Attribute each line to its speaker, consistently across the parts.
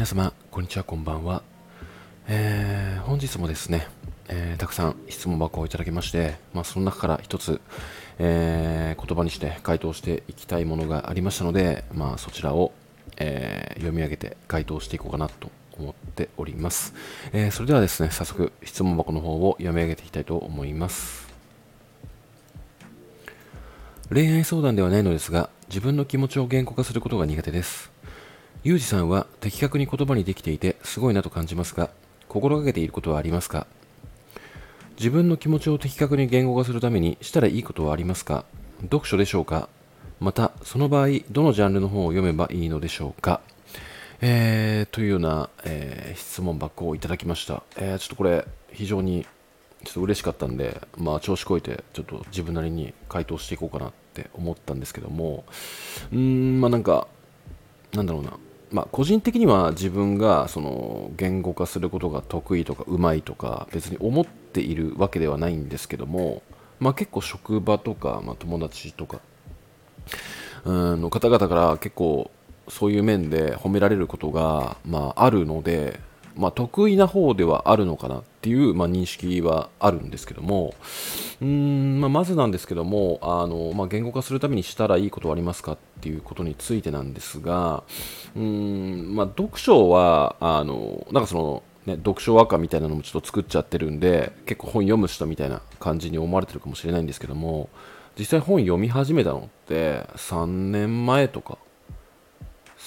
Speaker 1: 皆様こんにちはこんばんは、えー、本日もですね、えー、たくさん質問箱をいただきまして、まあ、その中から一つ、えー、言葉にして回答していきたいものがありましたので、まあ、そちらを、え読み上げて回答していこうかなと思っております、えそれではですね早速質問箱の方を読み上げていきたいと思います。恋愛相談ではないのですが自分の気持ちを言語化することが苦手です。ユージさんは的確に言葉にできていてすごいなと感じますが心がけていることはありますか？自分の気持ちを的確に言語化するためにしたらいいことはありますか？読書でしょうか？またその場合どのジャンルの本を読めばいいのでしょうか？えー、というような、えー、質問箱をいただきました、えー、ちょっとこれ非常にちょっと嬉しかったんで、まあ、調子こいてちょっと自分なりに回答していこうかなって思ったんですけどもうーんまあなんかなんだろうな。まあ、個人的には自分がその言語化することが得意とかうまいとか別に思っているわけではないんですけども、まあ、結構職場とか、まあ、友達とかうんの方々から結構そういう面で褒められることが、まあ、あるのでまあ、得意な方ではあるのかなっていう、まあ、認識はあるんですけどもうん、まあ、まずなんですけどもあの、まあ、言語化するためにしたらいいことはありますかっていうことについてなんですがうん、まあ、読書はあのなんかそのね、読書和歌みたいなのもちょっと作っちゃってるんで結構本読む人みたいな感じに思われてるかもしれないんですけども実際本読み始めたのって3年前とか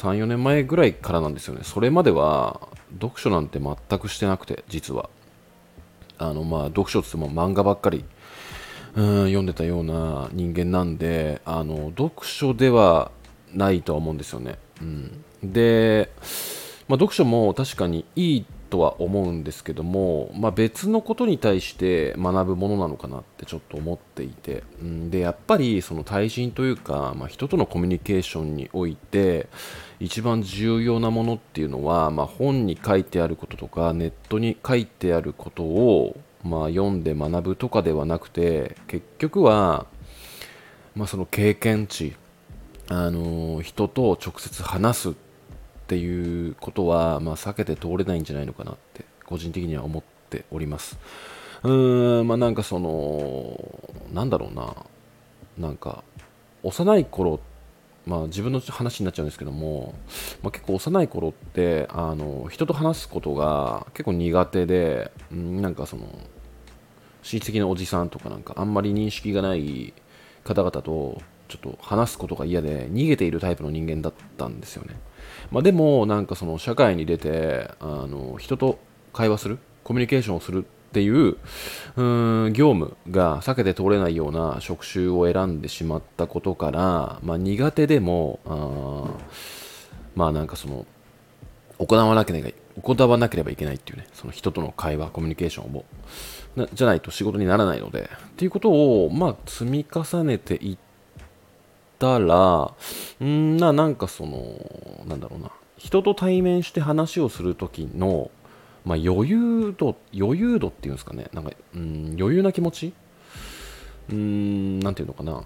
Speaker 1: 34年前ぐらいからなんですよね。それまでは読書なんて全くしてなくて実は。あのまあ読書って言っても漫画ばっかりうん読んでたような人間なんであの読書ではないとは思うんですよね、うん、で、まあ、読書も確かにいいとは思うんですけども、まあ、別のことに対して学ぶものなのかなってちょっと思っていて、うん、でやっぱりその対人というか、まあ、人とのコミュニケーションにおいて一番重要なものっていうのは、まあ、本に書いてあることとかネットに書いてあることを、まあ、読んで学ぶとかではなくて結局は、まあ、その経験値あの人と直接話すってていうことは、まあ、避けて通れないんじゃないのかなって個人的には思っております。うーんまあなんかそのなんだろうななんか幼い頃まあ自分の話になっちゃうんですけども、まあ、結構幼い頃ってあの人と話すことが結構苦手で、うん、なんかその親戚のおじさんとかなんかあんまり認識がない方々とちょっと話すことが嫌で逃げているタイプの人間だったんですよね。まあ、でもなんかその社会に出てあの人と会話する？コミュニケーションをするっていううん業務が避けて通れないような職種を選んでしまったことから、まあ、苦手でもあまあなんかその行わなければ行わなければいけないっていうねその人との会話コミュニケーションをじゃないと仕事にならないのでっていうことをまあ積み重ねていったらんななんかそのなんだろうな。人と対面して話をする時の、まあ、余裕度余裕度っていうんですかね。なんかうん余裕な気持ち？うんなんていうのかな。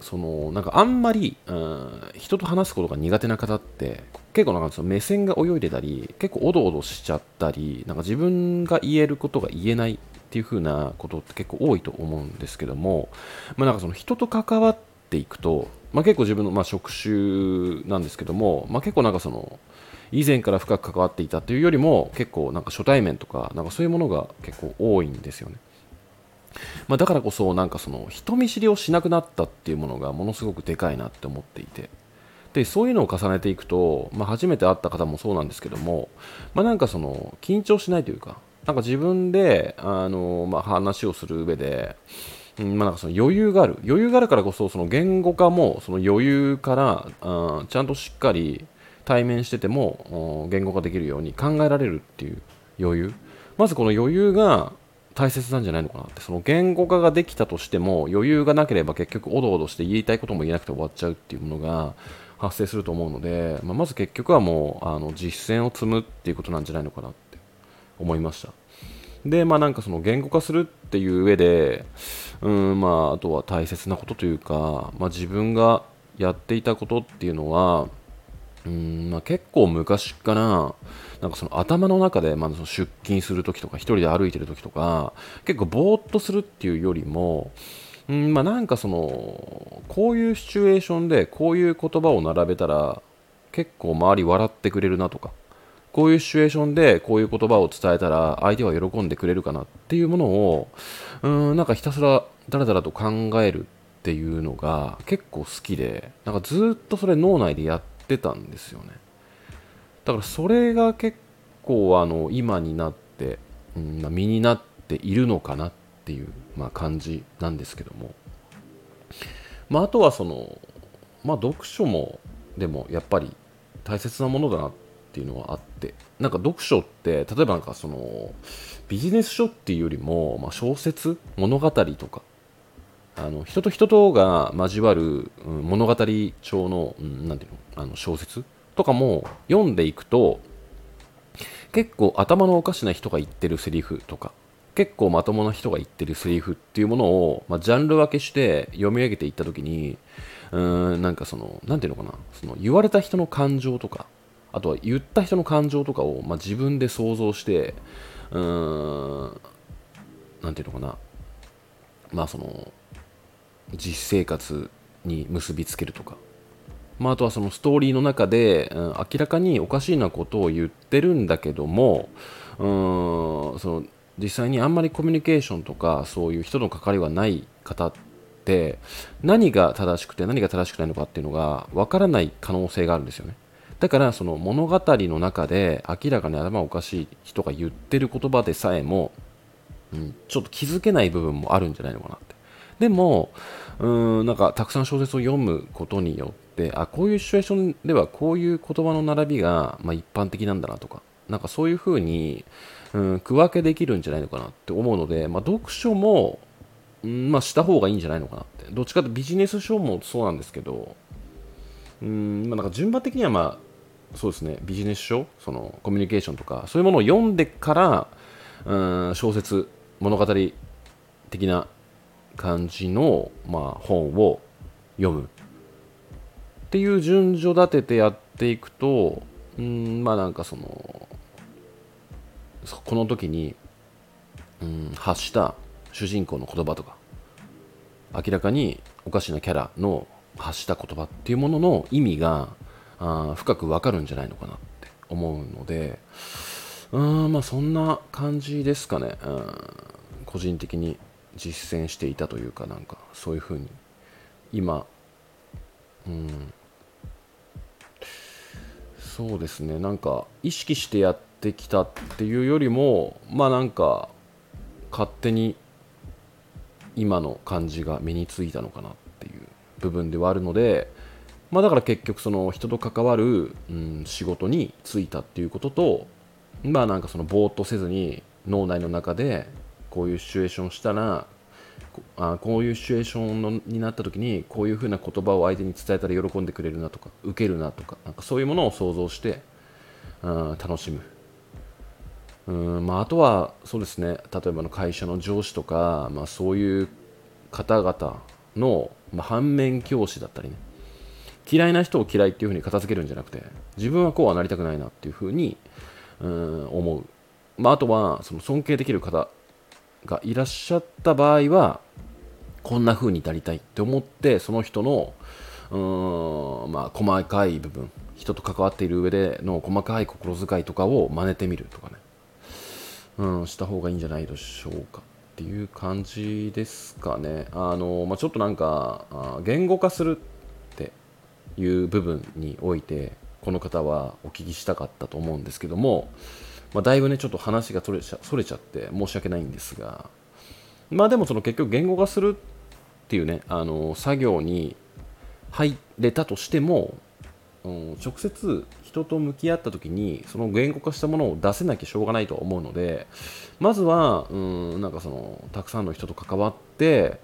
Speaker 1: そのなんかあんまり、うん、人と話すことが苦手な方って結構なんかその目線が泳いでたり結構おどおどしちゃったりなんか自分が言えることが言えないっていう風なことって結構多いと思うんですけども、まあ、なんかその人と関わっていくとまあ、結構自分のまあ職種なんですけども、まあ、結構なんかその以前から深く関わっていたというよりも結構なんか初対面とかなんかそういうものが結構多いんですよね。まあ、だからこそなんかその人見知りをしなくなったっていうものがものすごくでかいなって思っていてでそういうのを重ねていくと、まあ、初めて会った方もそうなんですけども、まあ、なんかその緊張しないというかなんか自分であの、まあ、話をする上でうんまあ、なんかその余裕がある。余裕があるからこそその言語化もその余裕からあちゃんとしっかり対面してても言語化できるように考えられるっていう余裕。まずこの余裕が大切なんじゃないのかなって。その言語化ができたとしても余裕がなければ結局おどおどして言いたいことも言えなくて終わっちゃうっていうものが発生すると思うので、まあ、まず結局はもうあの実践を積むっていうことなんじゃないのかなって思いました。でまあなんかその言語化するっていう上でうんまあ、あとは大切なことというか、まあ、自分がやっていたことっていうのはうんまあ、結構昔からなんかその頭の中で、まあ、その出勤するときとか一人で歩いてるときとか結構ぼーっとするっていうよりもうんまあ、なんかそのこういうシチュエーションでこういう言葉を並べたら結構周り笑ってくれるなとかこういうシチュエーションでこういう言葉を伝えたら相手は喜んでくれるかなっていうものをうんなんかひたすらだらだらと考えるっていうのが結構好きでなんかずっとそれ脳内でやってたんですよね。だからそれが結構あの今になって、うん、身になっているのかなっていう、まあ、感じなんですけども、まあ、あとはその、まあ、読書もでもやっぱり大切なものだなってっていうのはあってなんか読書って例えばなんかそのビジネス書っていうよりも、まあ、小説物語とかあの人と人とが交わる、うん、物語調の,、うん、なていうのあの小説とかも読んでいくと結構頭のおかしな人が言ってるセリフとか結構まともな人が言ってるセリフっていうものを、まあ、ジャンル分けして読み上げていった時にうーんなんかそのなんていうのかなその言われた人の感情とかあとは言った人の感情とかを、まあ、自分で想像してうーんなんていうのかな。まあその実生活に結びつけるとか、まあ、あとはそのストーリーの中で、うん、明らかにおかしいなことを言ってるんだけどもうーんその実際にあんまりコミュニケーションとかそういう人の関わりはない方って何が正しくて何が正しくないのかっていうのが分からない可能性があるんですよね。だからその物語の中で明らかに頭おかしい人が言ってる言葉でさえも、うん、ちょっと気づけない部分もあるんじゃないのかなって。でもうんなんかたくさん小説を読むことによってあこういうシチュエーションではこういう言葉の並びが、まあ、一般的なんだなとかなんかそういうふうにうん、区分けできるんじゃないのかなって思うので、まあ、読書も、うんまあ、した方がいいんじゃないのかなって。どっちかというとビジネス書もそうなんですけどうんまあ、なんか順番的にはまあそうですね。ビジネス書そのコミュニケーションとかそういうものを読んでからうん小説物語的な感じの、まあ、本を読むっていう順序立ててやっていくとうんまあなんかそのこの時に、うん、発した主人公の言葉とか明らかにおかしなキャラの発した言葉っていうものの意味があ深くわかるんじゃないのかなって思うのでうんまあそんな感じですかね、うん、個人的に実践していたというかなんかそういうふうに今うん。そうですね。なんか意識してやってってきたっていうよりもまあなんか勝手に今の感じが身についたのかなっていう部分ではあるのでまあだから結局その人と関わる、うん、仕事に就いたっていうこととまあなんかそのぼーっとせずに脳内の中でこういうシチュエーションしたらあこういうシチュエーションのになった時にこういうふうな言葉を相手に伝えたら喜んでくれるなとか受けるなとかなんかそういうものを想像して、うん、楽しむ。うんまあ、あとはそうですね例えばの会社の上司とか、まあ、そういう方々の、まあ、反面教師だったりね。嫌いな人を嫌いっていうふうに片付けるんじゃなくて自分はこうはなりたくないなっていうふうにうん思う、まあ、あとはその尊敬できる方がいらっしゃった場合はこんな風になりたいって思ってその人のうん、まあ、細かい部分人と関わっている上での細かい心遣いとかを真似てみるとかねうん、した方がいいんじゃないでしょうかっていう感じですかね。あのまあ、ちょっとなんか言語化するいう部分においてこの方はお聞きしたかったと思うんですけども、まあ、だいぶねちょっと話がそれちゃそれちゃって申し訳ないんですがまあでもその結局言語化するっていうねあの作業に入れたとしても、うん、直接人と向き合った時にその言語化したものを出せなきゃしょうがないと思うのでまずはうんなんかそのたくさんの人と関わって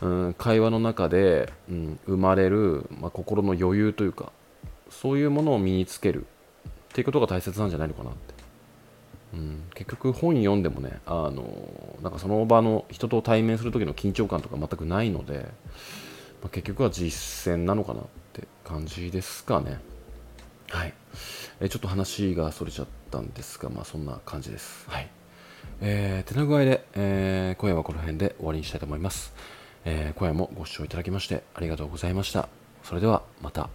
Speaker 1: うん会話の中で、うん、生まれる、まあ、心の余裕というかそういうものを身につける。っていうことが大切なんじゃないのかなって、うん、結局本読んでもねあのなんかその場の人と対面する時の緊張感とか全くないので、まあ、結局は実践なのかなって感じですかね。はい。えちょっと話がそれちゃったんですが、まあ、そんな感じです。はい。えー、手の具合で、えー今夜はこの辺で終わりにしたいと思います、えー今夜もご視聴いただきましてありがとうございました。それではまた。